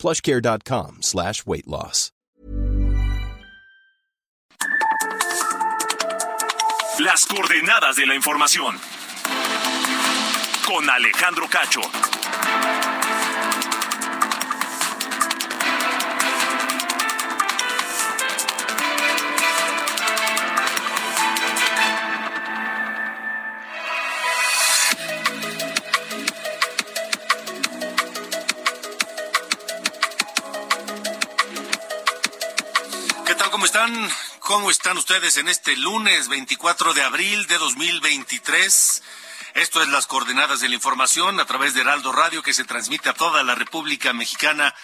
plushcare.com slash weight loss. Las coordenadas de la información. Con Alejandro Cacho. Están? ¿Cómo están ustedes en este lunes 24 de abril de 2023? Esto es las coordenadas de la información a través de Heraldo Radio que se transmite a toda la República Mexicana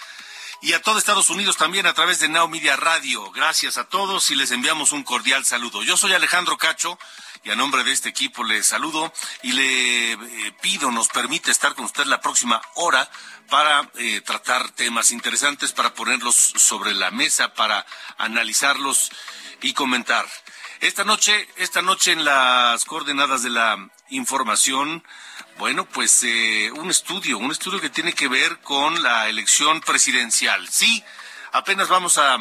y a todo Estados Unidos también a través de Now Media Radio. Gracias a todos y les enviamos un cordial saludo. Yo soy Alejandro Cacho y a nombre de este equipo les saludo y le eh, pido nos permite estar con usted la próxima hora para eh, tratar temas interesantes, para ponerlos sobre la mesa, para analizarlos y comentar. Esta noche, esta noche en las coordenadas de la información, bueno, pues eh, un estudio, un estudio que tiene que ver con la elección presidencial. Sí, apenas vamos a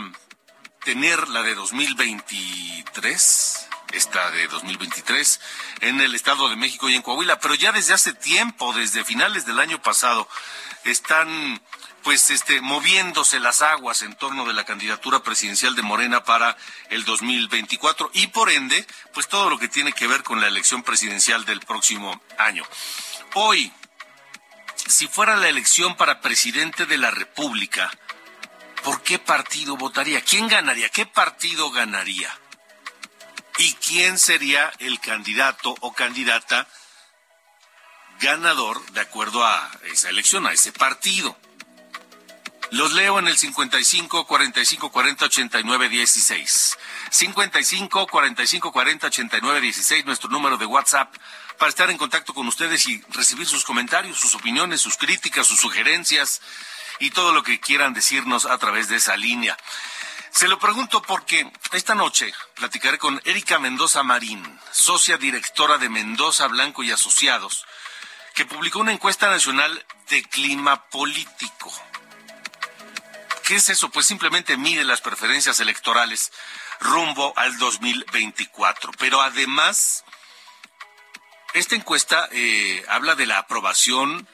tener la de 2023, esta de 2023, en el Estado de México y en Coahuila, pero ya desde hace tiempo, desde finales del año pasado, están pues este moviéndose las aguas en torno de la candidatura presidencial de Morena para el 2024 y por ende, pues todo lo que tiene que ver con la elección presidencial del próximo año. Hoy, si fuera la elección para presidente de la República, ¿por qué partido votaría? ¿Quién ganaría? ¿Qué partido ganaría? ¿Y quién sería el candidato o candidata ganador de acuerdo a esa elección, a ese partido? Los leo en el 55 45 40 89 16. 55 45 40 89 16, nuestro número de WhatsApp, para estar en contacto con ustedes y recibir sus comentarios, sus opiniones, sus críticas, sus sugerencias y todo lo que quieran decirnos a través de esa línea. Se lo pregunto porque esta noche platicaré con Erika Mendoza Marín, socia directora de Mendoza Blanco y Asociados, que publicó una encuesta nacional de clima político. ¿Qué es eso? Pues simplemente mide las preferencias electorales rumbo al 2024. Pero además, esta encuesta eh, habla de la aprobación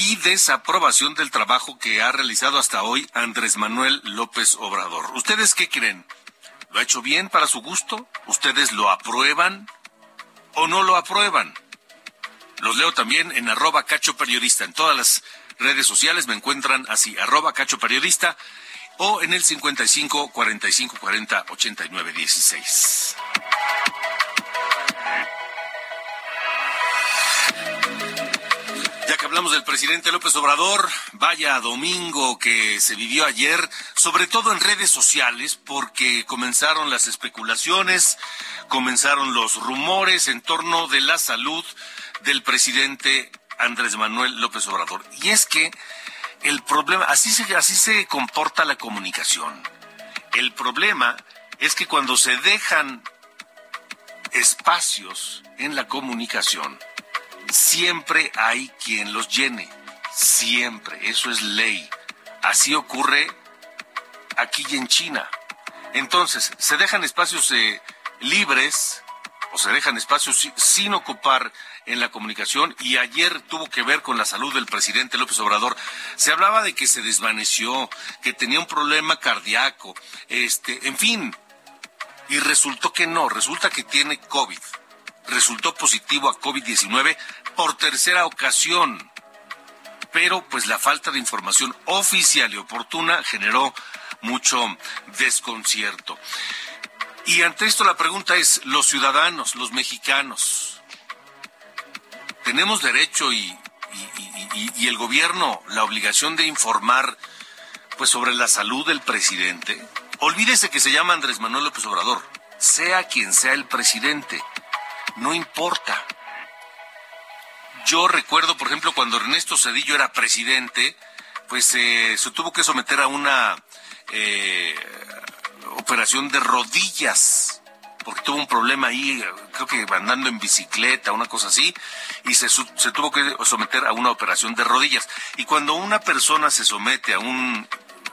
y desaprobación del trabajo que ha realizado hasta hoy Andrés Manuel López Obrador. ¿Ustedes qué creen? ¿Lo ha hecho bien para su gusto? ¿Ustedes lo aprueban o no lo aprueban? Los leo también en arroba cacho periodista. En todas las redes sociales me encuentran así, arroba cacho periodista o en el 55 45 40 89 16. Hablamos del presidente López Obrador, vaya domingo que se vivió ayer, sobre todo en redes sociales, porque comenzaron las especulaciones, comenzaron los rumores en torno de la salud del presidente Andrés Manuel López Obrador. Y es que el problema, así se, así se comporta la comunicación. El problema es que cuando se dejan espacios en la comunicación, siempre hay quien los llene. Siempre. Eso es ley. Así ocurre aquí y en China. Entonces, se dejan espacios eh, libres o se dejan espacios sin ocupar en la comunicación y ayer tuvo que ver con la salud del presidente López Obrador. Se hablaba de que se desvaneció, que tenía un problema cardíaco, este, en fin, y resultó que no, resulta que tiene COVID. Resultó positivo a COVID-19 por tercera ocasión. Pero pues la falta de información oficial y oportuna generó mucho desconcierto. Y ante esto la pregunta es, los ciudadanos, los mexicanos, tenemos derecho y, y, el gobierno la obligación de informar pues sobre la salud del presidente. Olvídese que se llama Andrés Manuel López Obrador, sea quien sea el presidente, no importa. Yo recuerdo, por ejemplo, cuando Ernesto Cedillo era presidente, pues eh, se tuvo que someter a una eh, operación de rodillas, porque tuvo un problema ahí, creo que andando en bicicleta, una cosa así, y se, se tuvo que someter a una operación de rodillas. Y cuando una persona se somete a un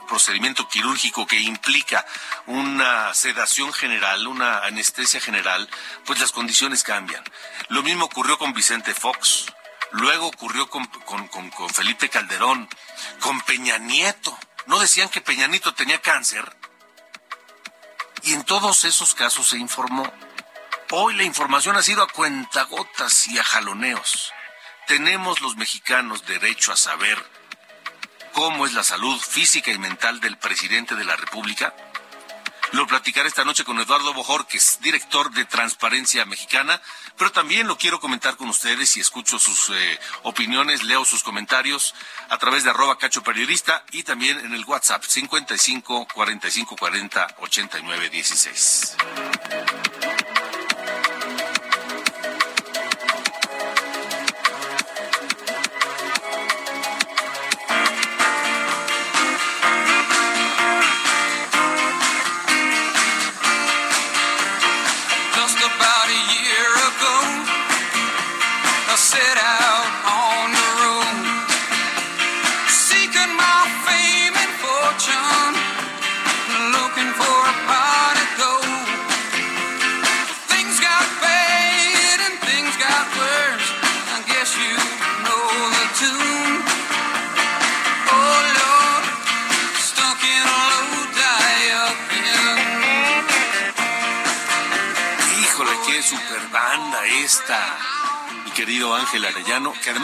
procedimiento quirúrgico que implica una sedación general, una anestesia general, pues las condiciones cambian. Lo mismo ocurrió con Vicente Fox, luego ocurrió con, con Felipe Calderón, con Peña Nieto. ¿No decían que Peña Nieto tenía cáncer? Y en todos esos casos se informó. Hoy la información ha sido a cuentagotas y a jaloneos. Tenemos los mexicanos derecho a saber cómo es la salud física y mental del presidente de la República? Lo platicaré esta noche con Eduardo es director de Transparencia Mexicana, pero también lo quiero comentar con ustedes y escucho sus eh, opiniones, leo sus comentarios a través de arroba cacho y también en el WhatsApp 55 45 40 89 16.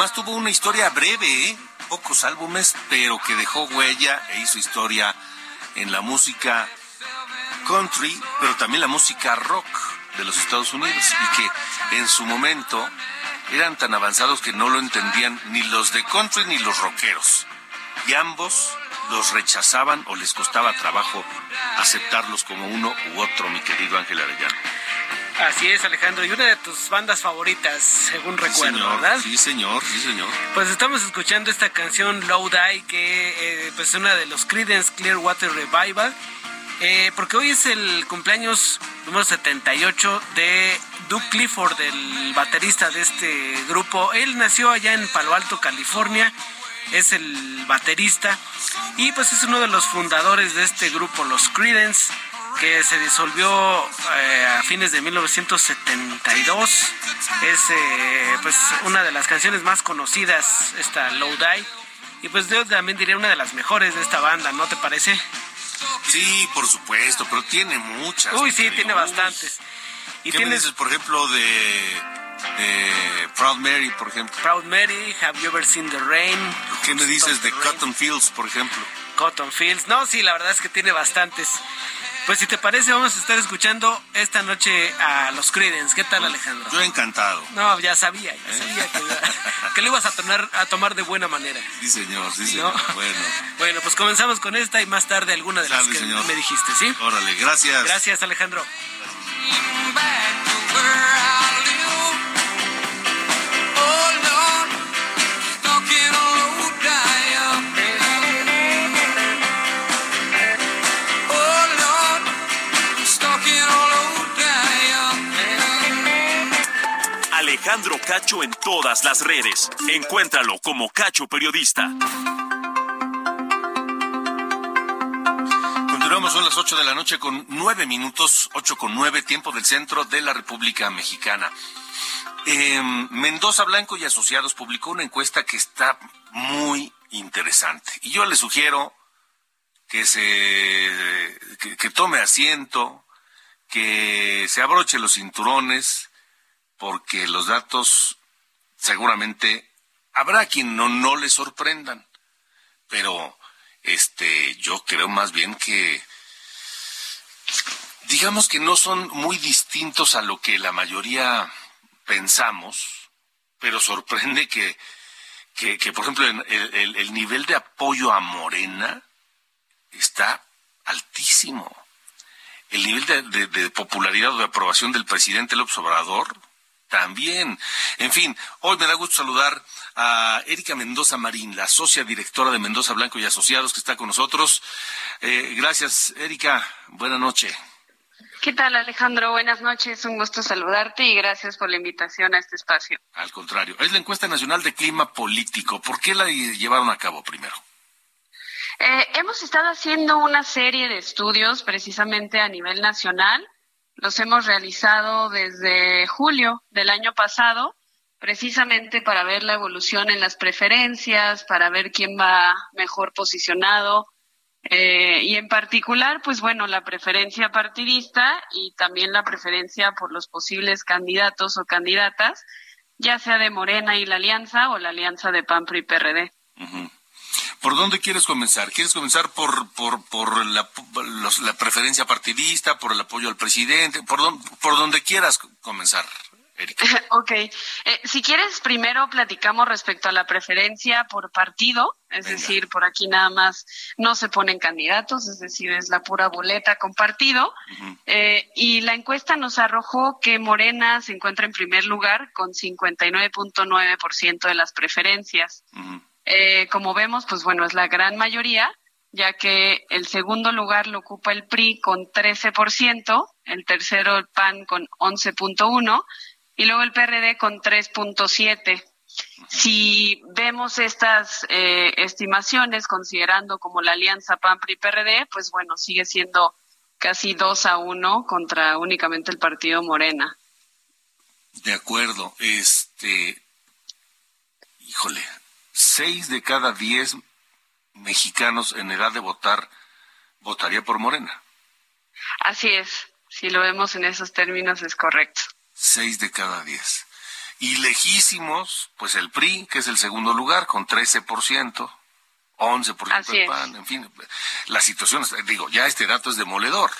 Además tuvo una historia breve, ¿eh? pocos álbumes, pero que dejó huella e hizo historia en la música country, pero también la música rock de los Estados Unidos y que en su momento eran tan avanzados que no lo entendían ni los de country ni los rockeros. Y ambos los rechazaban o les costaba trabajo aceptarlos como uno u otro, mi querido Ángel Arellano. Así es, Alejandro, y una de tus bandas favoritas, según recuerdo, ¿verdad? Sí, señor, sí, señor. Pues estamos escuchando esta canción Low Die, que eh, pues es una de los Creedence Clearwater Revival, eh, porque hoy es el cumpleaños número 78 de Duke Clifford, el baterista de este grupo. Él nació allá en Palo Alto, California, es el baterista y pues es uno de los fundadores de este grupo, los Creedence que se disolvió eh, a fines de 1972. Es eh, pues una de las canciones más conocidas, esta Low Die. Y pues yo también diría una de las mejores de esta banda, ¿no te parece? Sí, por supuesto, pero tiene muchas. Uy, sí, tiene bastantes. Y ¿Qué tienes... por ejemplo, de, Proud Mary, por ejemplo? Proud Mary, Have You Ever Seen the Rain? ¿Qué me dices de Cotton Fields, por ejemplo? Cotton Fields, no, sí, la verdad es que tiene bastantes. Pues si te parece, vamos a estar escuchando esta noche a los Credence. ¿Qué tal, Alejandro? Yo encantado. No, ya sabía, ya sabía que, lo ibas a tomar, a tomar de buena manera. Sí, señor, sí, señor. Bueno. bueno, pues comenzamos con esta y más tarde alguna de las que me dijiste, ¿sí? Órale, gracias. Gracias, Alejandro. Alejandro Cacho en todas las redes. Encuéntralo como Cacho Periodista. Continuamos, son las 8 de la noche con 9 minutos, 8 con 9, tiempo del centro de la República Mexicana. Em, Mendoza Blanco y Asociados publicó una encuesta que está muy interesante. Y yo le sugiero que se que tome asiento, que se abroche los cinturones, porque los datos seguramente habrá quien no, no le sorprendan, pero este yo creo más bien que digamos que no son muy distintos a lo que la mayoría pensamos, pero sorprende que, que, por ejemplo, el, el, nivel de apoyo a Morena está altísimo. El nivel de, de popularidad o de aprobación del presidente López Obrador también. En fin, hoy me da gusto saludar a Erika Mendoza Marín, la socia directora de Mendoza Blanco y Asociados, que está con nosotros. Eh, gracias, Erika. Buenas noches. ¿Qué tal, Alejandro? Buenas noches. Un gusto saludarte y gracias por la invitación a este espacio. Al contrario, es la encuesta nacional de clima político. ¿Por qué la llevaron a cabo primero? Eh, hemos estado haciendo una serie de estudios precisamente a nivel nacional los hemos realizado desde julio del año pasado, precisamente para ver la evolución en las preferencias, para ver quién va mejor posicionado. Eh, y en particular, pues bueno, la preferencia partidista y también la preferencia por los posibles candidatos o candidatas, ya sea de Morena y la Alianza o la Alianza de PAN, PRI PRD. ¿Por dónde quieres comenzar? ¿Quieres comenzar por, por, por la, la, preferencia partidista, por el apoyo al presidente? ¿Por, por donde quieras comenzar? Erika. Ok, eh, si quieres, primero platicamos respecto a la preferencia por partido, es decir, por aquí nada más no se ponen candidatos, es decir, es la pura boleta con partido. eh, y la encuesta nos arrojó que Morena se encuentra en primer lugar con 59.9% de las preferencias. Eh, como vemos, pues bueno, es la gran mayoría, ya que el segundo lugar lo ocupa el PRI con 13%, el tercero el PAN con 11.1% y luego el PRD con 3.7%. Si vemos estas eh, estimaciones, considerando como la alianza PAN-PRI-PRD, pues bueno, sigue siendo casi 2 a 1 contra únicamente el partido Morena. De acuerdo. Este, híjole, seis de cada diez mexicanos en edad de votar votaría por Morena. Así es, si lo vemos en esos términos es correcto. Seis de cada diez. Y lejísimos, pues el PRI, que es el segundo lugar, con 13%, 11% Así el PAN, en fin, la situación, digo, ya este dato es demoledor.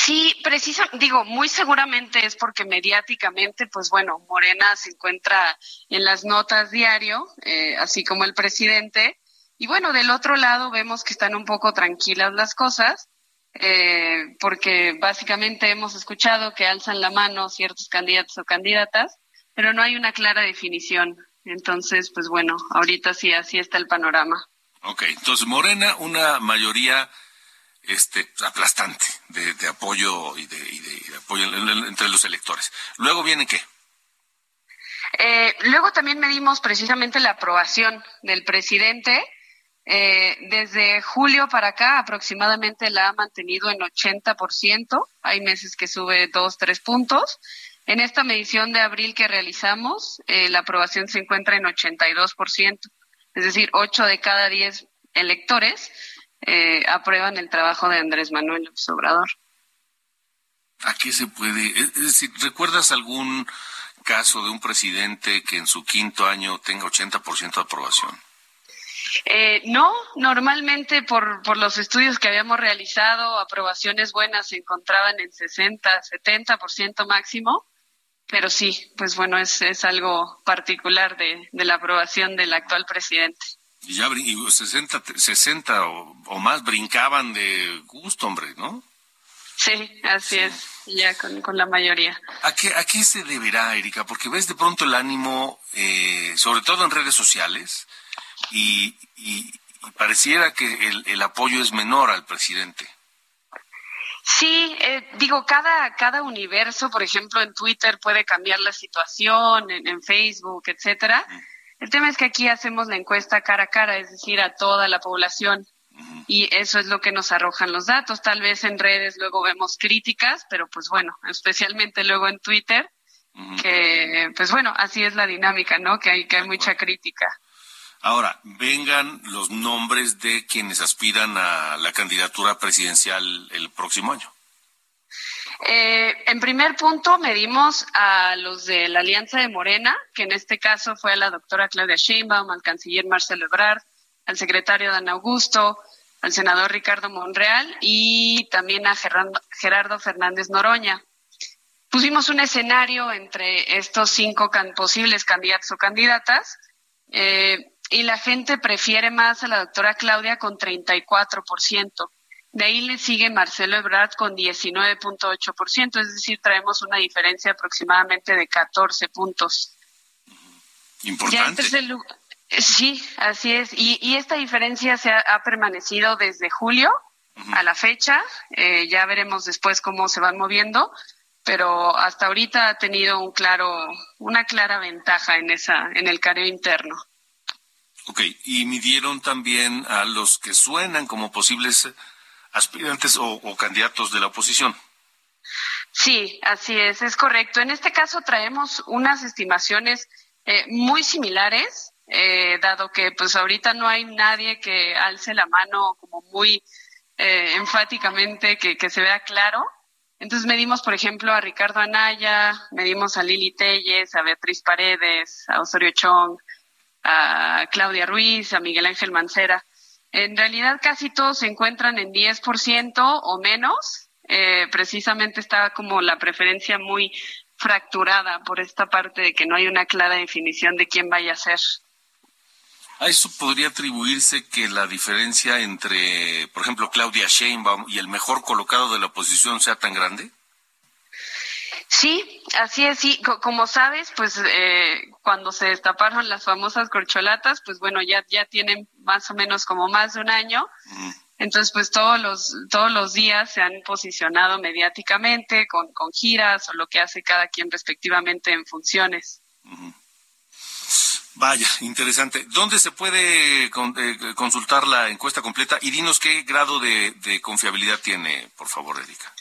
Sí, precisa, digo, muy seguramente es porque mediáticamente, pues bueno, Morena se encuentra en las notas diario, eh, así como el presidente. Y bueno, del otro lado vemos que están un poco tranquilas las cosas, eh, porque básicamente hemos escuchado que alzan la mano ciertos candidatos o candidatas, pero no hay una clara definición. Entonces, pues bueno, ahorita sí, así está el panorama. Ok, entonces Morena, una mayoría este aplastante de, apoyo y de, apoyo entre los electores. Luego viene qué? Eh, luego también medimos precisamente la aprobación del presidente. Eh, desde julio para acá aproximadamente la ha mantenido en 80%. Hay meses que sube dos, tres puntos. En esta medición de abril que realizamos, eh, la aprobación se encuentra en 82%. Es decir, 8 de cada 10 electores eh, aprueban el trabajo de Andrés Manuel López Obrador. ¿A qué se puede? Es decir, ¿recuerdas algún caso de un presidente que en su quinto año tenga 80% de aprobación? Eh, no, normalmente por, por los estudios que habíamos realizado, aprobaciones buenas se encontraban en 60, 70% máximo, pero sí, pues bueno, es, es algo particular de, de la aprobación del actual presidente. Y ya 60, 60 o, más brincaban de gusto, hombre, ¿no? Sí, así es, ya con, la mayoría. ¿A qué, ¿A qué se deberá, Erika? Porque ves de pronto el ánimo, eh, sobre todo en redes sociales, y, y, pareciera que el, el, apoyo es menor al presidente. Sí, eh, digo, cada, cada universo, por ejemplo, en Twitter puede cambiar la situación, en, en Facebook, etcétera. El tema es que aquí hacemos la encuesta cara a cara, es decir, a toda la población. Y eso es lo que nos arrojan los datos. Tal vez en redes luego vemos críticas, pero pues bueno, especialmente luego en Twitter, que pues bueno, así es la dinámica, ¿no? Que hay, que hay mucha crítica. Ahora, vengan los nombres de quienes aspiran a la candidatura presidencial el próximo año. Eh, en primer punto, medimos a los de la Alianza de Morena, que en este caso fue a la doctora Claudia Sheinbaum, al canciller Marcelo Ebrard, al secretario Dan Augusto, al senador Ricardo Monreal y también a Gerardo, Fernández Noroña. Pusimos un escenario entre estos cinco posibles candidatos o candidatas. Eh, y la gente prefiere más a la doctora Claudia con 34%. De ahí le sigue Marcelo Ebrard con 19.8%, es decir, traemos una diferencia aproximadamente de 14 puntos. Importante. sí, así es. Y, esta diferencia se ha, permanecido desde julio a la fecha. Eh, ya veremos después cómo se van moviendo, pero hasta ahorita ha tenido un claro, una clara ventaja en esa, en el careo interno. Ok, y midieron también a los que suenan como posibles aspirantes o, candidatos de la oposición. Sí, así es, es correcto. En este caso traemos unas estimaciones eh, muy similares, eh, dado que pues ahorita no hay nadie que alce la mano como muy eh, enfáticamente, que, que, se vea claro. Entonces medimos, por ejemplo, a Ricardo Anaya, medimos a Lili Telles, a Beatriz Paredes, a Osorio Chong, a Claudia Ruiz, a Miguel Ángel Mancera. En realidad casi todos se encuentran en 10% o menos. Eh, precisamente está como la preferencia muy fracturada por esta parte de que no hay una clara definición de quién vaya a ser. ¿A eso podría atribuirse que la diferencia entre, por ejemplo, Claudia Sheinbaum y el mejor colocado de la oposición sea tan grande? Sí, así es, sí. como sabes, pues eh, cuando se destaparon las famosas corcholatas, pues bueno, ya, ya tienen más o menos como más de un año. Entonces, pues todos los, todos los días se han posicionado mediáticamente con, con giras o lo que hace cada quien respectivamente en funciones. Vaya, interesante. ¿Dónde se puede eh, consultar la encuesta completa? Y dinos qué grado de, de confiabilidad tiene, por favor, Erika.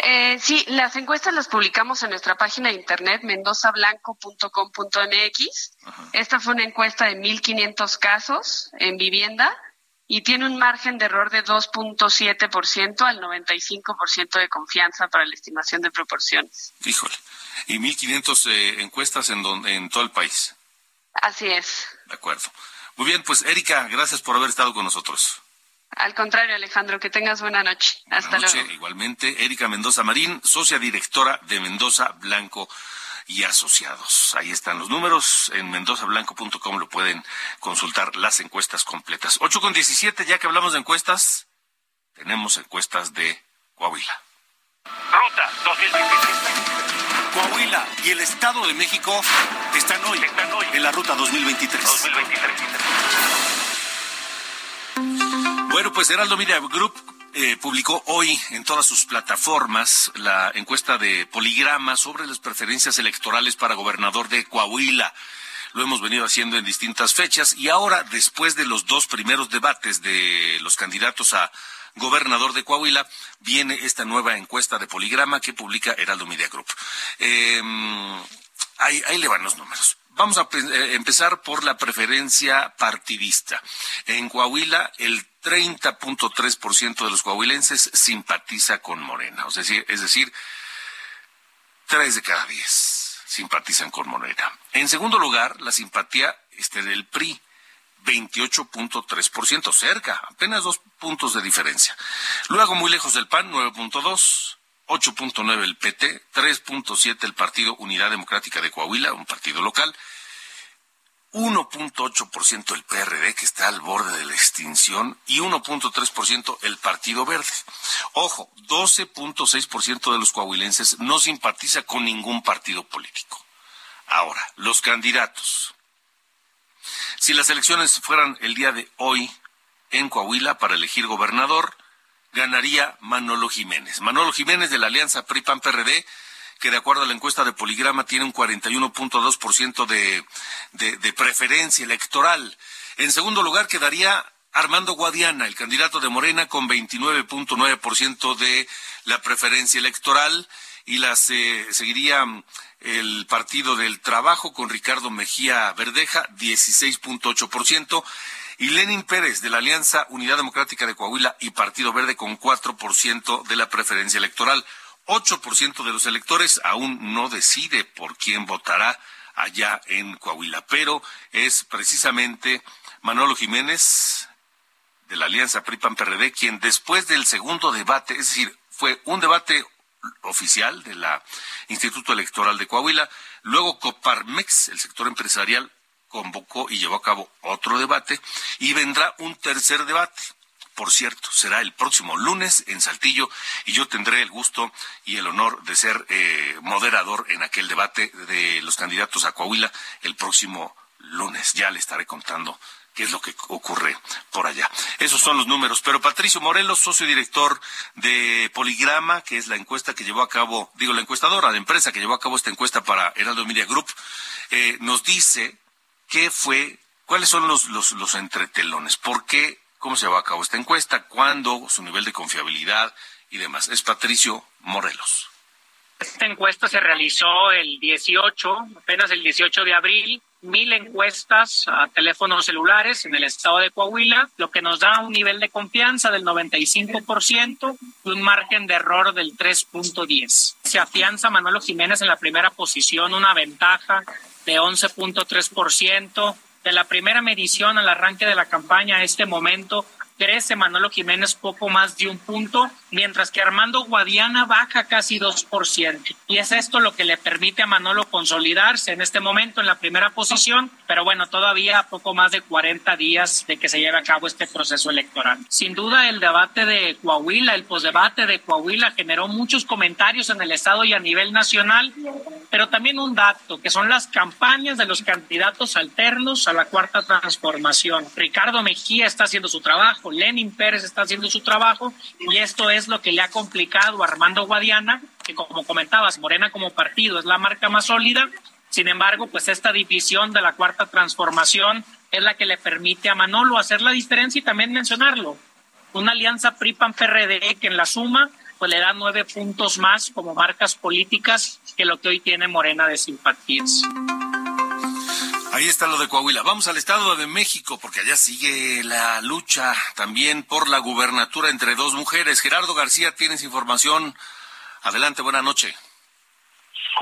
Eh, sí, las encuestas las publicamos en nuestra página de internet mendozablanco.com.mx. Esta fue una encuesta de 1.500 casos en vivienda y tiene un margen de error de 2.7% al 95% de confianza para la estimación de proporciones. Híjole. ¿Y 1.500 eh, encuestas en, en todo el país? Así es. De acuerdo. Muy bien, pues Erika, gracias por haber estado con nosotros. Al contrario, Alejandro, que tengas buena noche. Hasta noche, luego. Igualmente, Erika Mendoza Marín, socia directora de Mendoza Blanco y Asociados. Ahí están los números. En mendozablanco.com lo pueden consultar las encuestas completas. 8 con 17, ya que hablamos de encuestas, tenemos encuestas de Coahuila. Ruta 2023. Coahuila y el Estado de México están hoy, están hoy en la Ruta 2023. 2023. Bueno, pues Heraldo Media Group eh, publicó hoy en todas sus plataformas la encuesta de Poligrama sobre las preferencias electorales para gobernador de Coahuila. Lo hemos venido haciendo en distintas fechas y ahora, después de los dos primeros debates de los candidatos a gobernador de Coahuila, viene esta nueva encuesta de Poligrama que publica Heraldo Media Group. Em, ahí, ahí le van los números. Vamos a eh, empezar por la preferencia partidista. En Coahuila, el 30.3% de los coahuilenses simpatiza con Morena. Es decir, es decir, tres de cada diez simpatizan con Morena. En segundo lugar, la simpatía este del PRI. 28.3%, cerca, apenas dos puntos de diferencia. Luego, muy lejos del PAN, 9.2%, 8.9 el PT, 3.7 el Partido Unidad Democrática de Coahuila, un partido local, 1.8% el PRD, que está al borde de la extinción, y 1.3% el Partido Verde. Ojo, 12.6% de los coahuilenses no simpatiza con ningún partido político. Ahora, los candidatos. Si las elecciones fueran el día de hoy en Coahuila para elegir gobernador, ganaría Manolo Jiménez. Manolo Jiménez de la Alianza PRI-PAN-PRD, que de acuerdo a la encuesta de Poligrama tiene un 41.2% de, de, de preferencia electoral. En segundo lugar quedaría Armando Guadiana, el candidato de Morena, con 29.9% de la preferencia electoral y las eh, seguiría mm, el Partido del Trabajo con Ricardo Mejía Verdeja, 16.8%, y Lenin Pérez de la Alianza Unidad Democrática de Coahuila y Partido Verde con 4% de la preferencia electoral. 8% de los electores aún no decide por quién votará allá en Coahuila, pero es precisamente Manolo Jiménez de la Alianza PRI-PAN-PRD quien después del segundo debate, es decir, fue un debate oficial de la Instituto Electoral de Coahuila, luego Coparmex, el sector empresarial, convocó y llevó a cabo otro debate y vendrá un tercer debate. Por cierto, será el próximo lunes en Saltillo y yo tendré el gusto y el honor de ser eh, moderador en aquel debate de los candidatos a Coahuila el próximo lunes. Ya le estaré contando qué es lo que ocurre por allá. Esos son los números. Pero Patricio Morelos, socio director de Poligrama, que es la encuesta que llevó a cabo, digo, la encuestadora, la empresa que llevó a cabo esta encuesta para Heraldo Media Group, eh, nos dice qué fue, cuáles son los, los, los entretelones, por qué cómo se va a cabo esta encuesta, cuándo, su nivel de confiabilidad y demás. Es Patricio Morelos. Esta encuesta se realizó el 18, apenas el 18 de abril, mil encuestas a teléfonos celulares en el estado de Coahuila, lo que nos da un nivel de confianza del 95% y un margen de error del 3.10. Se afianza Manuel Jiménez en la primera posición, una ventaja de 11.3%. De la primera medición al arranque de la campaña a este momento, crece Manolo Jiménez poco más de un punto, mientras que Armando Guadiana baja casi 2%. Y es esto lo que le permite a Manolo consolidarse en este momento en la primera posición, pero bueno, todavía poco más de 40 días de que se lleve a cabo este proceso electoral. Sin duda, el debate de Coahuila, el posdebate de Coahuila generó muchos comentarios en el Estado y a nivel nacional, pero también un dato, que son las campañas de los candidatos alternos a la cuarta transformación. Ricardo Mejía está haciendo su trabajo, Lenin Pérez está haciendo su trabajo y esto es lo que le ha complicado a Armando Guadiana, que como comentabas, Morena como partido es la marca más sólida. Sin embargo, pues esta división de la cuarta transformación es la que le permite a Manolo hacer la diferencia y también mencionarlo. Una alianza PRI-PAN-PRD que en la suma pues le da nueve puntos más como marcas políticas que lo que hoy tiene Morena de simpatías. Ahí está lo de Coahuila. Vamos al Estado de México, porque allá sigue la lucha también por la gubernatura entre dos mujeres. Gerardo García, tienes información. Adelante, buena noche.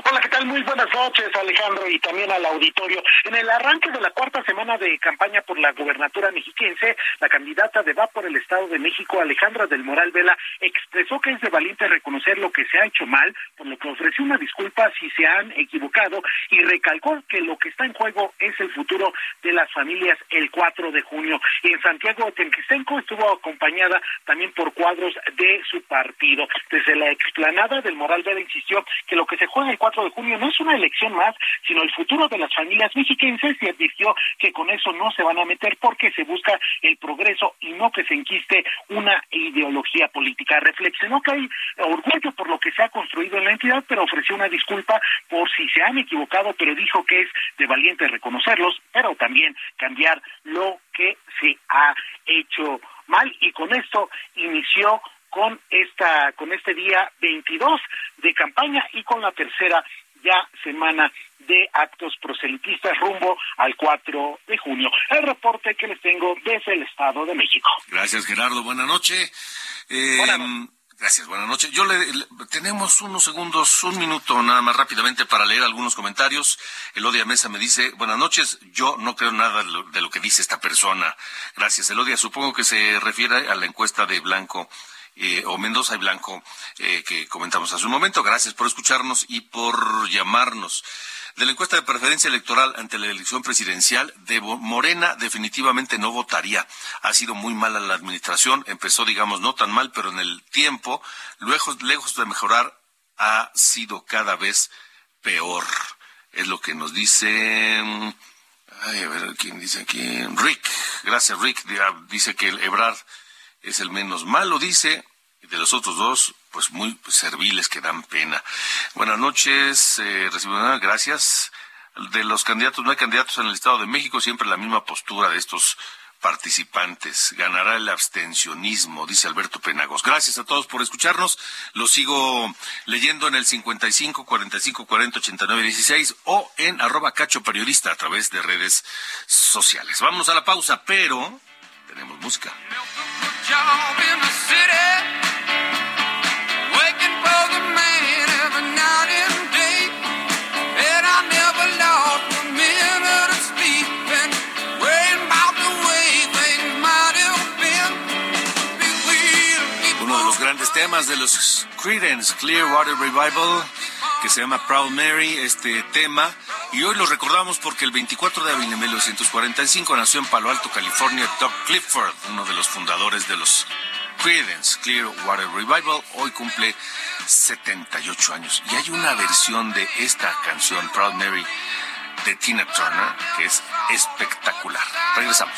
Hola, ¿qué tal? Muy buenas noches, Alejandro, y también al auditorio. En el arranque de la cuarta semana de campaña por la gubernatura mexiquense, la candidata de Va por el Estado de México, Alejandra del Moral Vela, expresó que es de valiente reconocer lo que se ha hecho mal, por lo que ofreció una disculpa si se han equivocado y recalcó que lo que está en juego es el futuro de las familias el 4 de junio. Y en Santiago Tenquistenco estuvo acompañada también por cuadros de su partido. Desde la explanada del Moral Vela insistió que lo que se juega el 4 de junio no es una elección más, sino el futuro de las familias mexiquenses y advirtió que con eso no se van a meter porque se busca el progreso y no que se enquiste una ideología política. Reflexionó que hay orgullo por lo que se ha construido en la entidad, pero ofreció una disculpa por si se han equivocado, pero dijo que es de valiente reconocerlos, pero también cambiar lo que se ha hecho mal y con esto inició con esta con este día 22 de campaña y con la tercera ya semana de actos proselitistas rumbo al 4 de junio. El reporte que les tengo desde el Estado de México. Gracias, Gerardo. Buenas noches. Eh, Gracias, buenas noches. Yo le, tenemos unos segundos, un minuto nada más rápidamente para leer algunos comentarios. Elodia Mesa me dice, buenas noches, yo no creo nada de lo, de lo que dice esta persona. Gracias, Elodia. Supongo que se refiere a la encuesta de Blanco eh, o Mendoza y Blanco eh, que comentamos hace un momento. Gracias por escucharnos y por llamarnos. De la encuesta de preferencia electoral ante la elección presidencial, de Morena definitivamente no votaría. Ha sido muy mala la administración, empezó, digamos, no tan mal, pero en el tiempo, lejos, lejos de mejorar, ha sido cada vez peor. Es lo que nos dice. Ay, a ver, ¿quién dice aquí? Rick. Gracias, Rick. Dice que el Ebrard es el menos malo, dice, y de los otros dos, pues muy serviles que dan pena. Buenas noches, eh, gracias. De los candidatos, no hay candidatos en el Estado de México, siempre la misma postura de estos participantes. Ganará el abstencionismo, dice Alberto Penagos. Gracias a todos por escucharnos. Lo sigo leyendo en el 55 45 40 89 16 o en arroba cacho periodista a través de redes sociales. Vamos a la pausa, pero tenemos música. Uno de los grandes temas de los Creedence Clearwater Revival que se llama Proud Mary, este tema Y hoy lo recordamos porque el 24 de abril de 1945 nació en Palo Alto, California, Doug Clifford, uno de los fundadores de los Creedence Clearwater Revival. Hoy cumple 78 años. Y hay una versión de esta canción, Proud Mary, de Tina Turner, que es espectacular. Regresamos.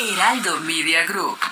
Heraldo Media Group.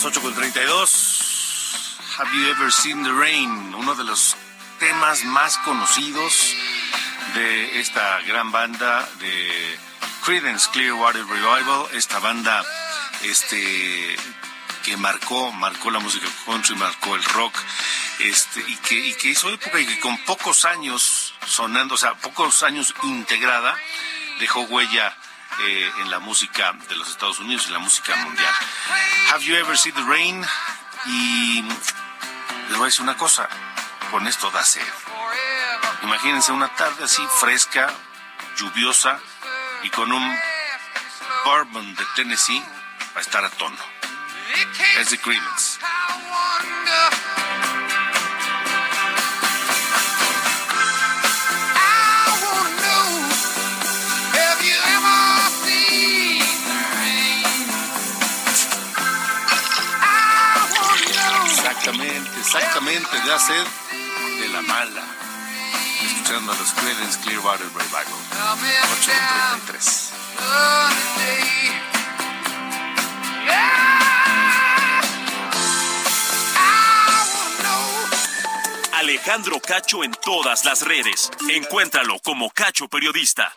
Las 8 con 32. Have you ever seen the rain? Uno de los temas más conocidos de esta gran banda de Creedence Clearwater Revival, esta banda este que marcó, marcó la música country, marcó el rock, este, y que hizo época y que con pocos años sonando, o sea, pocos años integrada, dejó huella eh, en la música de los Estados Unidos, en la música mundial. Have you ever seen the rain? Y les voy a decir una cosa, con esto da sed. Imagínense una tarde así fresca, lluviosa y con un bourbon de Tennessee va a estar a tono. Es de Creedence. Exactamente, da sed de la mala. Escuchando a los Creedence Clearwater Revival. 8.33. on a day. Alejandro Cacho en todas las redes. Encuéntralo como Cacho Periodista.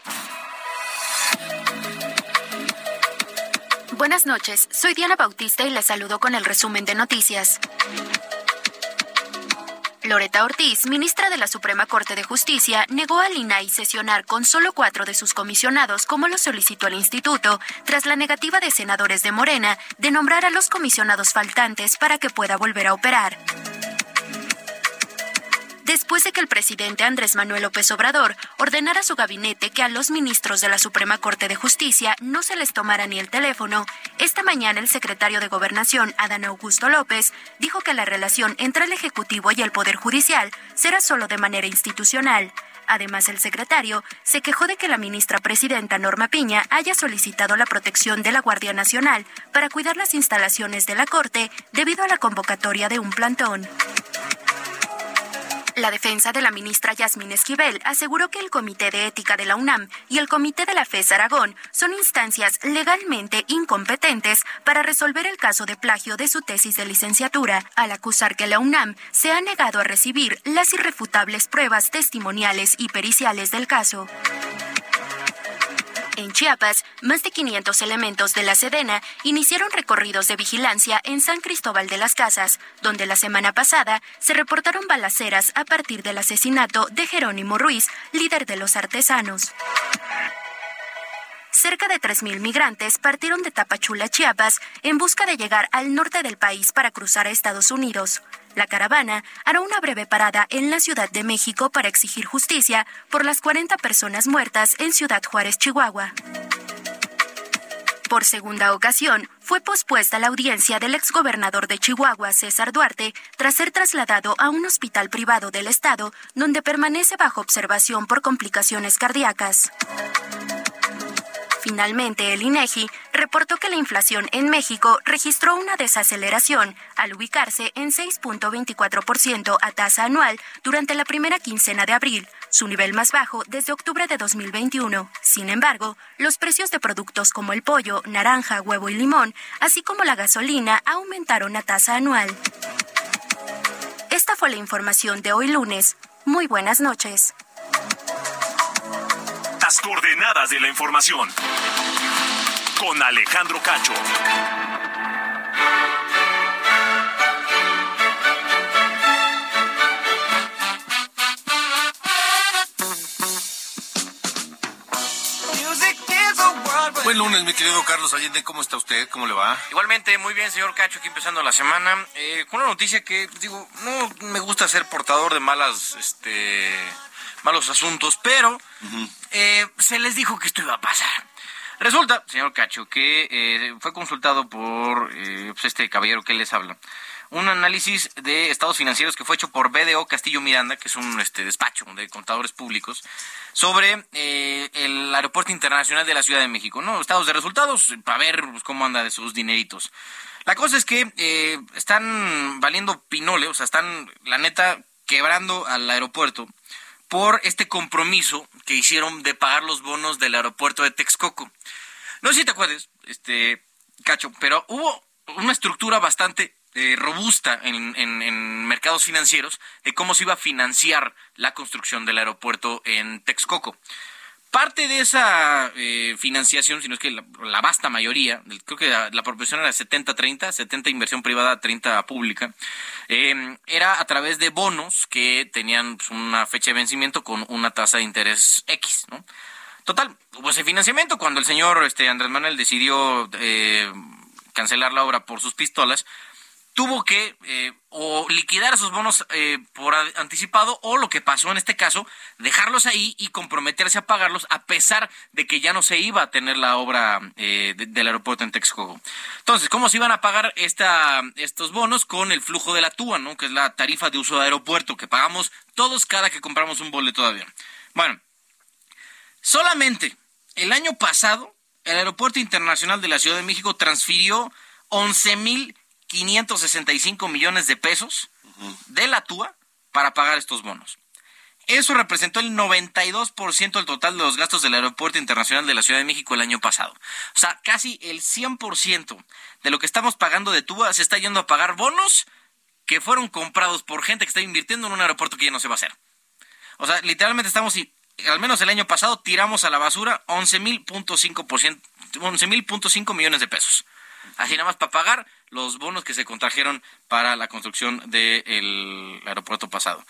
Buenas noches, soy Diana Bautista y les saludo con el resumen de noticias. Loreta Ortiz, ministra de la Suprema Corte de Justicia, negó al INAI sesionar con solo cuatro de sus comisionados, como lo solicitó el instituto, tras la negativa de senadores de Morena de nombrar a los comisionados faltantes para que pueda volver a operar. Después de que el presidente Andrés Manuel López Obrador ordenara a su gabinete que a los ministros de la Suprema Corte de Justicia no se les tomara ni el teléfono. Esta mañana el secretario de Gobernación, Adán Augusto López, dijo que la relación entre el Ejecutivo y el Poder Judicial será solo de manera institucional. Además, el secretario se quejó de que la ministra presidenta Norma Piña haya solicitado la protección de la Guardia Nacional para cuidar las instalaciones de la Corte debido a la convocatoria de un plantón. La defensa de la ministra Yasmín Esquivel aseguró que el Comité de Ética de la UNAM y el Comité de la FES Aragón son instancias legalmente incompetentes para resolver el caso de plagio de su tesis de licenciatura, al acusar que la UNAM se ha negado a recibir las irrefutables pruebas testimoniales y periciales del caso. En Chiapas, más de 500 elementos de la Sedena iniciaron recorridos de vigilancia en San Cristóbal de las Casas, donde la semana pasada se reportaron balaceras a partir del asesinato de Jerónimo Ruiz, líder de los artesanos. Cerca de 3.000 migrantes partieron de Tapachula, Chiapas, en busca de llegar al norte del país para cruzar a Estados Unidos. La caravana hará una breve parada en la Ciudad de México para exigir justicia por las 40 personas muertas en Ciudad Juárez, Chihuahua. Por segunda ocasión, fue pospuesta la audiencia del exgobernador de Chihuahua, César Duarte, tras ser trasladado a un hospital privado del estado, donde permanece bajo observación por complicaciones cardíacas. Finalmente, el INEGI reportó que la inflación en México registró una desaceleración al ubicarse en 6.24% a tasa anual durante la primera quincena de abril, su nivel más bajo desde octubre de 2021. Sin embargo, los precios de productos como el pollo, naranja, huevo y limón, así como la gasolina, aumentaron a tasa anual. Esta fue la información de hoy lunes. Muy buenas noches. Las coordenadas de la información. Con Alejandro Cacho. Buen lunes, mi querido Carlos Allende, ¿cómo está usted? ¿Cómo le va? Igualmente, muy bien, señor Cacho, aquí empezando la semana, eh, con una noticia que, digo, no me gusta ser portador de malas, este, malos asuntos, pero eh, se les dijo que esto iba a pasar. Resulta, señor Cacho, que eh, fue consultado por eh, pues, este caballero que les habla un análisis de estados financieros que fue hecho por BDO Castillo Miranda, que es un este, despacho de contadores públicos, sobre el aeropuerto internacional de la Ciudad de México, ¿no? Estados de resultados, para ver pues, cómo anda de sus dineritos. La cosa es que están valiendo pinole, o sea, están, la neta, quebrando al aeropuerto por este compromiso que hicieron de pagar los bonos del aeropuerto de Texcoco. No sé si te acuerdas, este, Cacho, pero hubo una estructura bastante eh, robusta en, mercados financieros de cómo se iba a financiar la construcción del aeropuerto en Texcoco. Parte de esa eh, financiación, sino es que la, vasta mayoría, creo que la, proporción era 70-30, 70 inversión privada, 30 pública, eh, era a través de bonos que tenían pues, una fecha de vencimiento con una tasa de interés X, ¿no? Total, hubo ese financiamiento cuando el señor este, Andrés Manuel decidió eh, cancelar la obra por sus pistolas, tuvo que eh, o liquidar esos bonos eh, por anticipado o lo que pasó en este caso, dejarlos ahí y comprometerse a pagarlos a pesar de que ya no se iba a tener la obra eh, del aeropuerto en Texcoco. Entonces, ¿cómo se iban a pagar esta, estos bonos? Con el flujo de la TUA, ¿no? que es la tarifa de uso de aeropuerto que pagamos todos cada que compramos un boleto de avión. Bueno, solamente el año pasado el Aeropuerto Internacional de la Ciudad de México transfirió 11 mil 565 millones de pesos de la TUA para pagar estos bonos. Eso representó el 92% del total de los gastos del Aeropuerto Internacional de la Ciudad de México el año pasado. O sea, casi el 100% de lo que estamos pagando de TUA se está yendo a pagar bonos que fueron comprados por gente que está invirtiendo en un aeropuerto que ya no se va a hacer. O sea, literalmente estamos, al menos el año pasado, tiramos a la basura 11.5 11, millones de pesos. Así nada más para pagar los bonos que se contrajeron para la construcción del aeropuerto pasado.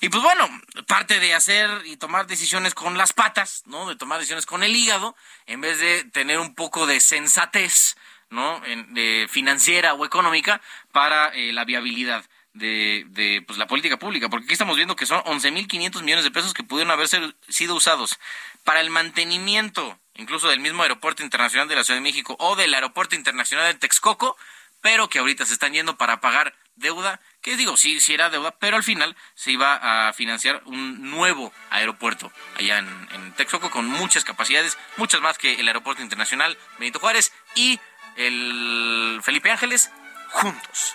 Y pues bueno, parte de hacer y tomar decisiones con las patas, ¿no? De tomar decisiones con el hígado, en vez de tener un poco de sensatez, ¿no? de financiera o económica para eh, la viabilidad de, de pues, la política pública, porque aquí estamos viendo que son 11.500 millones de pesos que pudieron haber sido usados para el mantenimiento incluso del mismo Aeropuerto Internacional de la Ciudad de México o del Aeropuerto Internacional de Texcoco, pero que ahorita se están yendo para pagar deuda, que digo, sí, sí era deuda, pero al final se iba a financiar un nuevo aeropuerto allá en, en Texcoco con muchas capacidades, muchas más que el Aeropuerto Internacional Benito Juárez y el Felipe Ángeles juntos.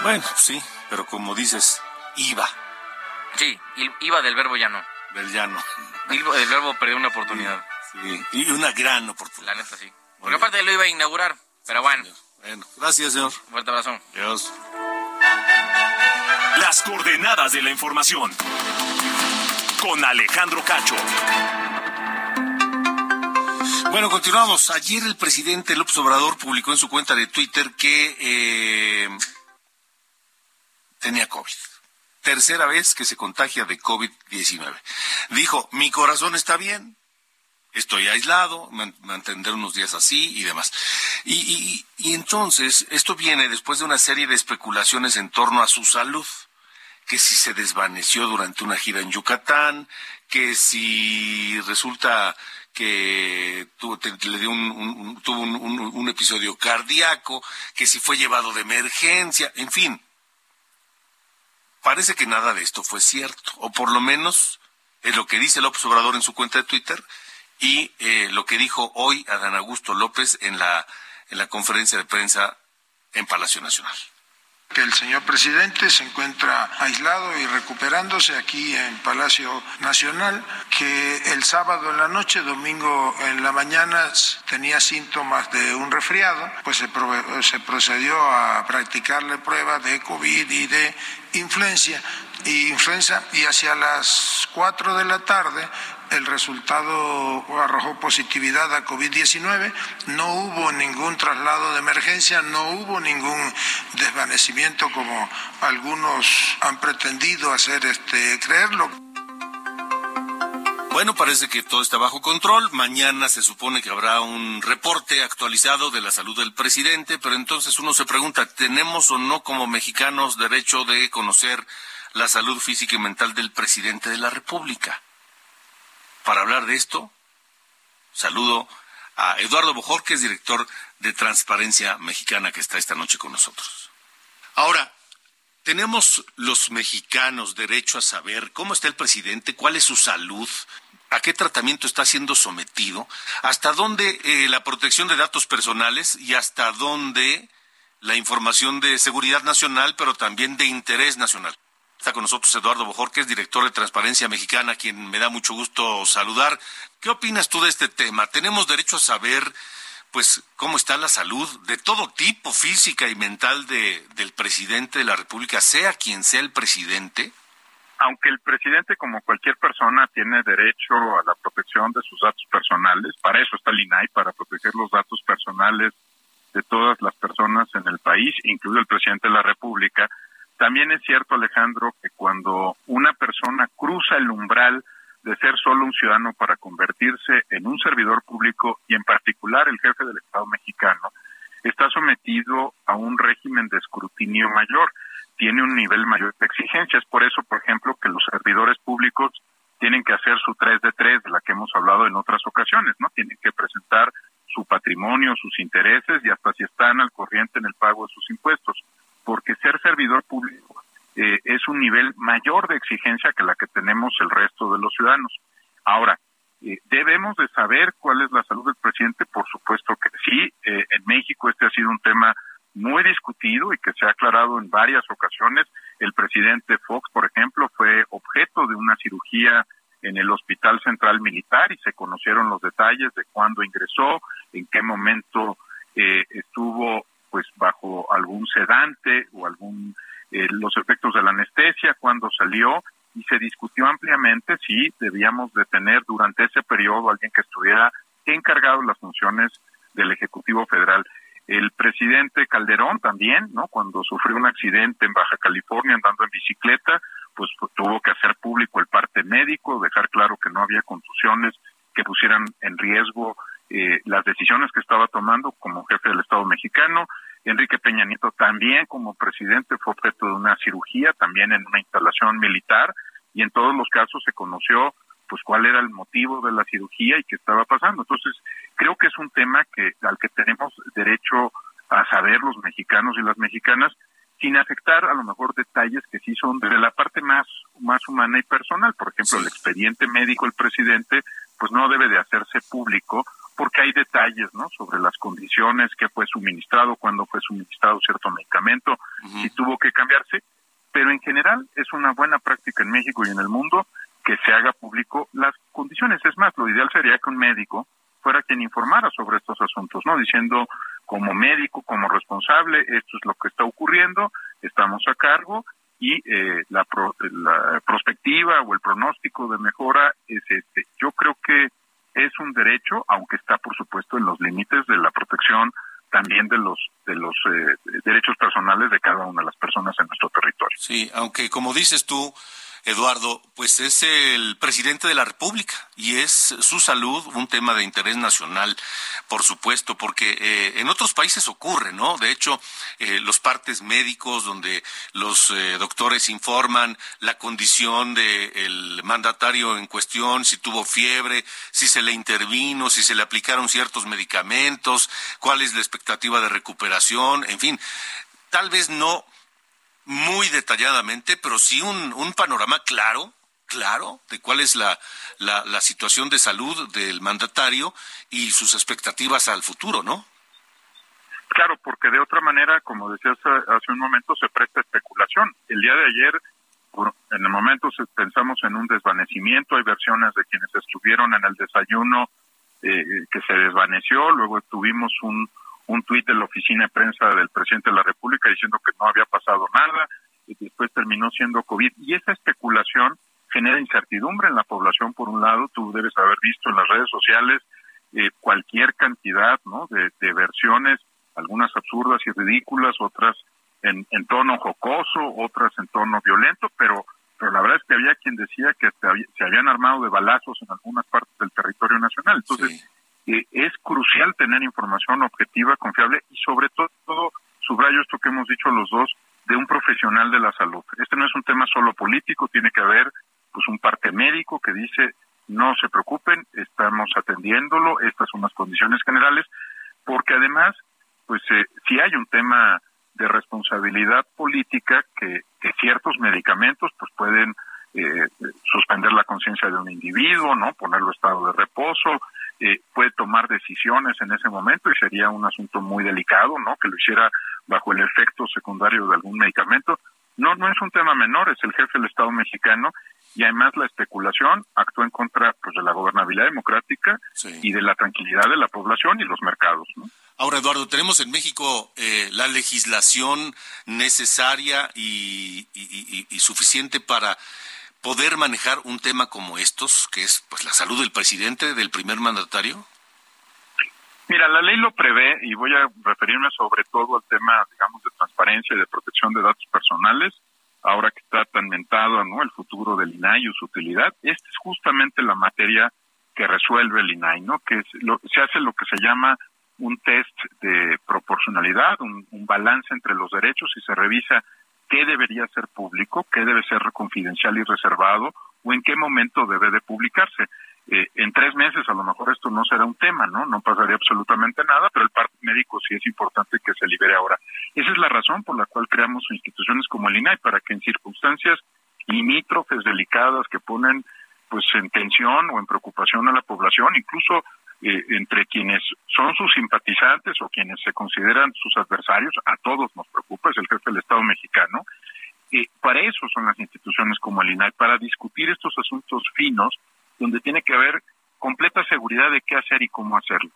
Bueno, sí, pero como dices, iba. Sí, iba del verbo ya no. Del ya no. El, verbo perdió una oportunidad. Sí, y una gran oportunidad. La neta, sí. Porque aparte lo iba a inaugurar, pero bueno. Bueno, gracias, señor. Fuerte abrazo. Dios. Las coordenadas de la información. Con Alejandro Cacho. Bueno, continuamos. Ayer el presidente López Obrador publicó en su cuenta de Twitter que eh, tenía COVID. Tercera vez que se contagia de COVID-19. Dijo, mi corazón está bien, estoy aislado, mantener unos días así y demás. Y, entonces, esto viene después de una serie de especulaciones en torno a su salud, que si se desvaneció durante una gira en Yucatán, que si resulta que tuvo, le dio un, tuvo un episodio cardíaco, que si fue llevado de emergencia, en fin. Parece que nada de esto fue cierto, o por lo menos es lo que dice López Obrador en su cuenta de Twitter y eh, lo que dijo hoy Adán Augusto López en la, en la conferencia de prensa en Palacio Nacional. Que el señor presidente se encuentra aislado y recuperándose aquí en Palacio Nacional, que el sábado en la noche, domingo en la mañana tenía síntomas de un resfriado, pues se, se procedió a practicarle pruebas de COVID y de influencia y influenza y hacia las 4 de la tarde el resultado arrojó positividad a COVID-19, no hubo ningún traslado de emergencia, no hubo ningún desvanecimiento como algunos han pretendido hacer este creerlo. Bueno, parece que todo está bajo control. Mañana se supone que habrá un reporte actualizado de la salud del presidente, pero entonces uno se pregunta, ¿tenemos o no como mexicanos derecho de conocer la salud física y mental del presidente de la República? Para hablar de esto, saludo a Eduardo Bojor, director de Transparencia Mexicana, que está esta noche con nosotros. Ahora, ¿tenemos los mexicanos derecho a saber cómo está el presidente, cuál es su salud, a qué tratamiento está siendo sometido, hasta dónde eh, la protección de datos personales y hasta dónde la información de seguridad nacional, pero también de interés nacional? Está con nosotros Eduardo Bojorquez, director de Transparencia Mexicana, quien me da mucho gusto saludar. ¿Qué opinas tú de este tema? ¿Tenemos derecho a saber, pues, cómo está la salud de todo tipo, física y mental, de, del presidente de la República, sea quien sea el presidente? Aunque el presidente, como cualquier persona, tiene derecho a la protección de sus datos personales, para eso está el INAI, para proteger los datos personales de todas las personas en el país, incluido el presidente de la República, también es cierto, Alejandro, que cuando una persona cruza el umbral de ser solo un ciudadano para convertirse en un servidor público y en particular el jefe del Estado mexicano, está sometido a un régimen de escrutinio mayor, tiene un nivel mayor de exigencias. Por eso, por ejemplo, que los servidores públicos tienen que hacer su 3 de 3, de la que hemos hablado en otras ocasiones, ¿no? Tienen que presentar su patrimonio, sus intereses y hasta si están al corriente en el pago de sus impuestos porque ser servidor público eh, es un nivel mayor de exigencia que la que tenemos el resto de los ciudadanos. Ahora, eh, debemos de saber cuál es la salud del presidente, por supuesto que sí. Eh, en México este ha sido un tema muy discutido y que se ha aclarado en varias ocasiones. El presidente Fox, por ejemplo, fue objeto de una cirugía en el Hospital Central Militar y se conocieron los detalles de cuándo ingresó, en qué momento estuvo pues bajo algún sedante o algún eh, los efectos de la anestesia cuando salió y se discutió ampliamente si debíamos de tener durante ese periodo alguien que estuviera encargado de las funciones del Ejecutivo Federal. El presidente Calderón también, ¿no? Cuando sufrió un accidente en Baja California andando en bicicleta, pues, pues tuvo que hacer público el parte médico, dejar claro que no había contusiones que pusieran en riesgo eh, las decisiones que estaba tomando como jefe del Estado mexicano. Enrique Peña Nieto también como presidente fue objeto de una cirugía, también en una instalación militar, y en todos los casos se conoció pues cuál era el motivo de la cirugía y qué estaba pasando. Entonces, creo que es un tema que al que tenemos derecho a saber los mexicanos y las mexicanas sin afectar a lo mejor detalles que sí son de la parte más más humana y personal, por ejemplo, el expediente médico del presidente pues no debe de hacerse público porque hay detalles, ¿no? Sobre las condiciones que fue suministrado, cuándo fue suministrado cierto medicamento, si tuvo que cambiarse, pero en general es una buena práctica en México y en el mundo que se haga público las condiciones. Es más, lo ideal sería que un médico fuera quien informara sobre estos asuntos, ¿no? Diciendo como médico, como responsable, esto es lo que está ocurriendo, estamos a cargo y eh, la, la prospectiva o el pronóstico de mejora es este. Yo creo que es un derecho, aunque está por supuesto en los límites de la protección también de los de los eh, derechos personales de cada una de las personas en nuestro territorio. Sí, aunque como dices tú, Eduardo, pues es el presidente de la República y es su salud un tema de interés nacional, por supuesto, porque eh, en otros países ocurre, ¿no? De hecho, eh, los partes médicos donde los eh, doctores informan la condición del mandatario en cuestión, si tuvo fiebre, si se le intervino, si se le aplicaron ciertos medicamentos, cuál es la expectativa de recuperación, en fin, tal vez no muy detalladamente, pero sí un, un panorama claro, claro, de cuál es la, la, situación de salud del mandatario y sus expectativas al futuro, ¿no? Claro, porque de otra manera, como decías hace un momento, se presta especulación. El día de ayer, en el momento pensamos en un desvanecimiento, hay versiones de quienes estuvieron en el desayuno eh, que se desvaneció, luego tuvimos un, un tuit de la oficina de prensa del presidente de la República diciendo que no había pasado nada y después terminó siendo COVID. Y esa especulación genera incertidumbre en la población, por un lado, tú debes haber visto en las redes sociales eh, cualquier cantidad ¿no? de, versiones, algunas absurdas y ridículas, otras en, en, tono jocoso, otras en tono violento, pero pero la verdad es que había quien decía que se habían armado de balazos en algunas partes del territorio nacional. Entonces, es crucial tener información objetiva, confiable y sobre todo, subrayo esto que hemos dicho los dos, de un profesional de la salud. Este no es un tema solo político, tiene que haber pues un parte médico que dice no se preocupen, estamos atendiéndolo, estas son las condiciones generales, porque además, pues eh, si hay un tema de responsabilidad política que ciertos medicamentos pues pueden eh, suspender la conciencia de un individuo, no ponerlo en estado de reposo, eh, puede tomar decisiones en ese momento y sería un asunto muy delicado, ¿no? Que lo hiciera bajo el efecto secundario de algún medicamento. No, no es un tema menor, es el jefe del Estado mexicano y además la especulación actúa en contra pues, de la gobernabilidad democrática y de la tranquilidad de la población y los mercados, ¿no? Ahora, Eduardo, tenemos en México eh, la legislación necesaria y, y suficiente para poder manejar un tema como estos, que es pues la salud del presidente, del primer mandatario? Mira, la ley lo prevé y voy a referirme sobre todo al tema, digamos, de transparencia y de protección de datos personales. Ahora que está tan mentado, ¿no? El futuro del INAI y su utilidad. Esta es justamente la materia que resuelve el INAI, ¿no? Que se hace lo que se llama un test de proporcionalidad, un balance entre los derechos y se revisa qué debería ser público, qué debe ser confidencial y reservado, o en qué momento debe de publicarse. Eh, en tres meses a lo mejor esto no será un tema, ¿no? No pasaría absolutamente nada, pero el parte médico sí es importante que se libere ahora. Esa es la razón por la cual creamos instituciones como el INAI, para que en circunstancias limítrofes, delicadas, que ponen pues en tensión o en preocupación a la población, incluso eh, entre quienes son sus simpatizantes o quienes se consideran sus adversarios, a todos nos preocupa, es el jefe del Estado mexicano. Eh, para eso son las instituciones como el INAI, para discutir estos asuntos finos, donde tiene que haber completa seguridad de qué hacer y cómo hacerlo.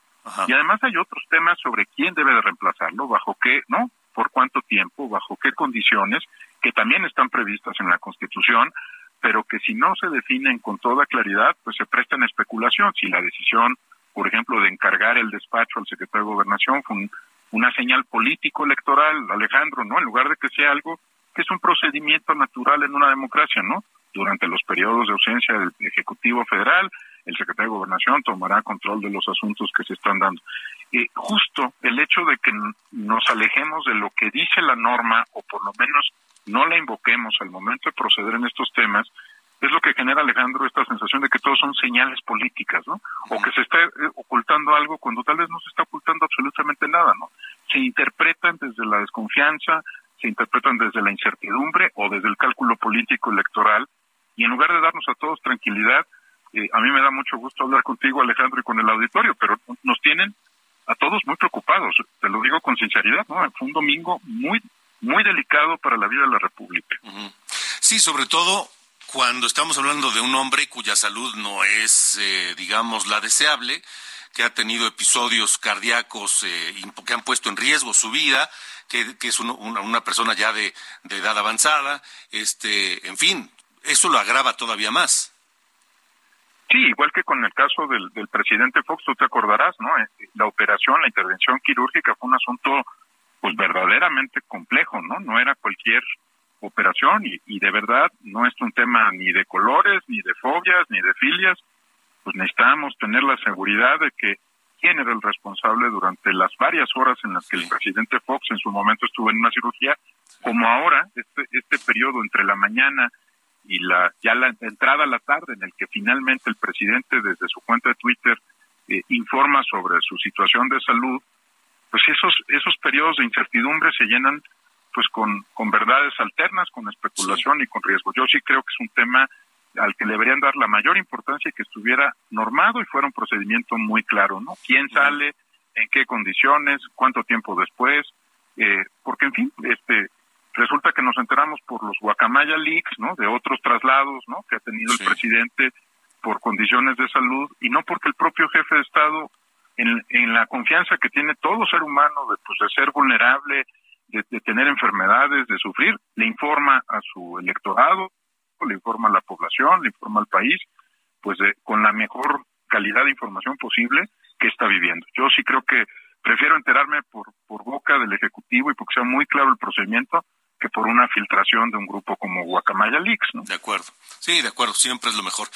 Y además hay otros temas sobre quién debe de reemplazarlo, bajo qué, ¿no? Por cuánto tiempo, bajo qué condiciones, que también están previstas en la Constitución, pero que si no se definen con toda claridad, pues se prestan especulación. Si la decisión por ejemplo, de encargar el despacho al secretario de Gobernación fue una señal político-electoral, Alejandro, ¿no? En lugar de que sea algo que es un procedimiento natural en una democracia, ¿no? Durante los periodos de ausencia del Ejecutivo Federal, el secretario de Gobernación tomará control de los asuntos que se están dando. Eh, justo el hecho de que nos alejemos de lo que dice la norma o por lo menos no la invoquemos al momento de proceder en estos temas, es lo que genera, Alejandro, esta sensación de que todos son señales políticas, ¿no? O que se está eh, ocultando algo cuando tal vez no se está ocultando absolutamente nada, ¿no? Se interpretan desde la desconfianza, se interpretan desde la incertidumbre o desde el cálculo político electoral, y en lugar de darnos a todos tranquilidad, eh, a mí me da mucho gusto hablar contigo, Alejandro, y con el auditorio, pero nos tienen a todos muy preocupados, te lo digo con sinceridad, ¿no? Fue un domingo muy, muy delicado para la vida de la República. Sí, sobre todo cuando estamos hablando de un hombre cuya salud no es, eh, digamos, la deseable, que ha tenido episodios cardíacos eh, que han puesto en riesgo su vida, que, es una, persona ya de, edad avanzada, este, en fin, eso lo agrava todavía más. Sí, igual que con el caso del, del presidente Fox, tú te acordarás, ¿no? Eh, la operación, la intervención quirúrgica fue un asunto, pues verdaderamente complejo, ¿no? No era cualquier operación y, de verdad no es un tema ni de colores, ni de fobias, ni de filias, pues necesitamos tener la seguridad de que quién era el responsable durante las varias horas en las que el presidente Fox en su momento estuvo en una cirugía, como ahora, este, este periodo entre la mañana y la ya la entrada a la tarde en el que finalmente el presidente desde su cuenta de Twitter eh, informa sobre su situación de salud, pues esos esos periodos de incertidumbre se llenan pues con, con verdades alternas, con especulación y con riesgo. Yo sí creo que es un tema al que le deberían dar la mayor importancia y que estuviera normado y fuera un procedimiento muy claro, ¿no? ¿Quién sale? ¿En qué condiciones? ¿Cuánto tiempo después? Eh, porque, en fin, este, resulta que nos enteramos por los Guacamaya Leaks, ¿no? De otros traslados, ¿no? Que ha tenido el presidente por condiciones de salud y no porque el propio jefe de Estado, en, en la confianza que tiene todo ser humano de, pues, de ser vulnerable de, tener enfermedades, de sufrir, le informa a su electorado, le informa a la población, le informa al país, pues con la mejor calidad de información posible que está viviendo. Yo sí creo que prefiero enterarme por, por boca del Ejecutivo y porque sea muy claro el procedimiento que por una filtración de un grupo como Guacamaya Leaks, ¿no? De acuerdo. Sí, de acuerdo, siempre es lo mejor.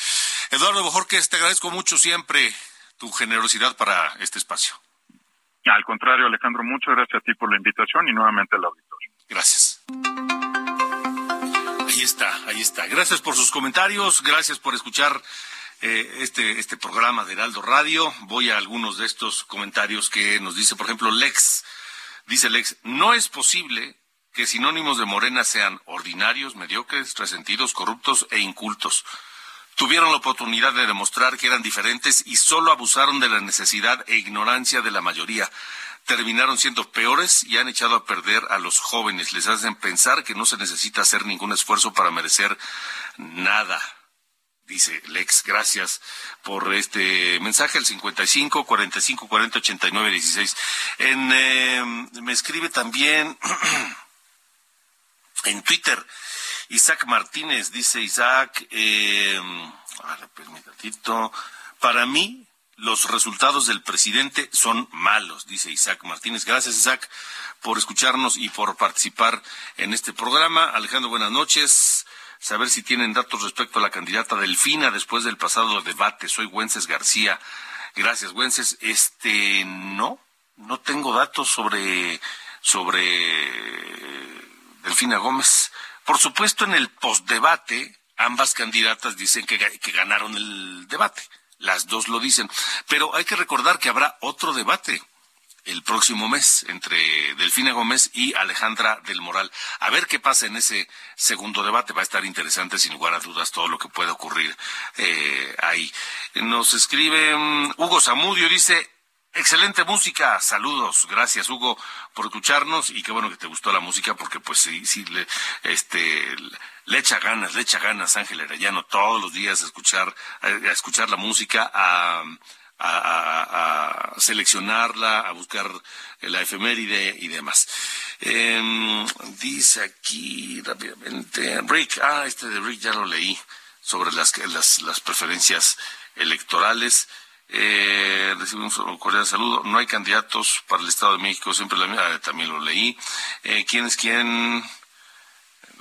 Eduardo que te agradezco mucho siempre tu generosidad para este espacio. Al contrario, Alejandro, muchas gracias a ti por la invitación y nuevamente al auditorio. Gracias. Ahí está, ahí está. Gracias por sus comentarios, gracias por escuchar eh, este, este programa de Heraldo Radio. Voy a algunos de estos comentarios que nos dice, por ejemplo, Lex. Dice Lex, no es posible que sinónimos de Morena sean ordinarios, mediocres, resentidos, corruptos e incultos tuvieron la oportunidad de demostrar que eran diferentes y solo abusaron de la necesidad e ignorancia de la mayoría. Terminaron siendo peores y han echado a perder a los jóvenes. Les hacen pensar que no se necesita hacer ningún esfuerzo para merecer nada. Dice Lex, gracias por este mensaje, el 55 45 40 89 16. En, eh, me escribe también en Twitter, Isaac Martínez, dice Isaac, eh, para mí los resultados del presidente son malos, dice Isaac Martínez. Gracias Isaac por escucharnos y por participar en este programa. Alejandro, buenas noches. Saber si tienen datos respecto a la candidata Delfina después del pasado debate. Soy Güences García. Gracias, Güences. Este, no, no tengo datos sobre, sobre Delfina Gómez. Por supuesto, en el postdebate, ambas candidatas dicen que, ganaron el debate. Las dos lo dicen. Pero hay que recordar que habrá otro debate el próximo mes entre Delfina Gómez y Alejandra del Moral. A ver qué pasa en ese segundo debate. Va a estar interesante, sin lugar a dudas, todo lo que puede ocurrir eh, ahí. Nos escribe um, Hugo Zamudio, dice, Excelente música, saludos, gracias Hugo por escucharnos y qué bueno que te gustó la música porque pues sí, sí, le, este, le echa ganas, le echa ganas Ángel Arellano todos los días a escuchar, a, escuchar la música, a, a, seleccionarla, a buscar la efeméride y demás. Em, dice aquí rápidamente, Rick, ah, este de Rick ya lo leí sobre las, las, las preferencias electorales. Eh, recibimos un cordial saludo. No hay candidatos para el Estado de México, siempre la misma, ah, también lo leí. Eh, ¿Quién es quién?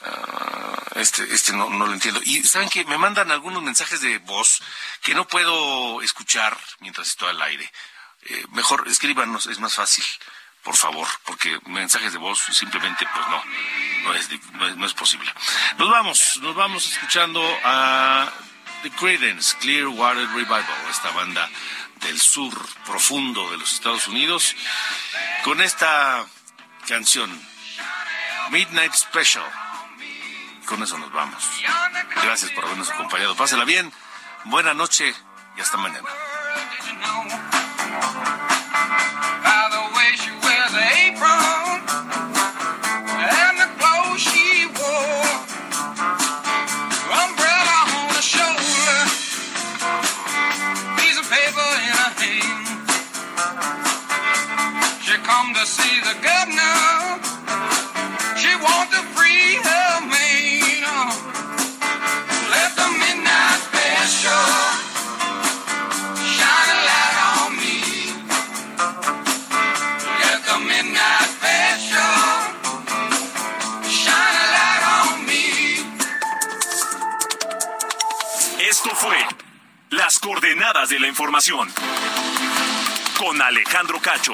Ah, este, este no, no lo entiendo. Y saben que me mandan algunos mensajes de voz que no puedo escuchar mientras estoy al aire. Eh, mejor escríbanos, es más fácil, por favor, porque mensajes de voz simplemente, pues no, no es, no es, no es posible. Nos vamos, nos vamos escuchando a The Credence Clearwater Revival, esta banda del sur profundo de los Estados Unidos, con esta canción, Midnight Special. Con eso nos vamos. Gracias por habernos acompañado. Pásela bien, buena noche y hasta mañana. De la información con Alejandro Cacho.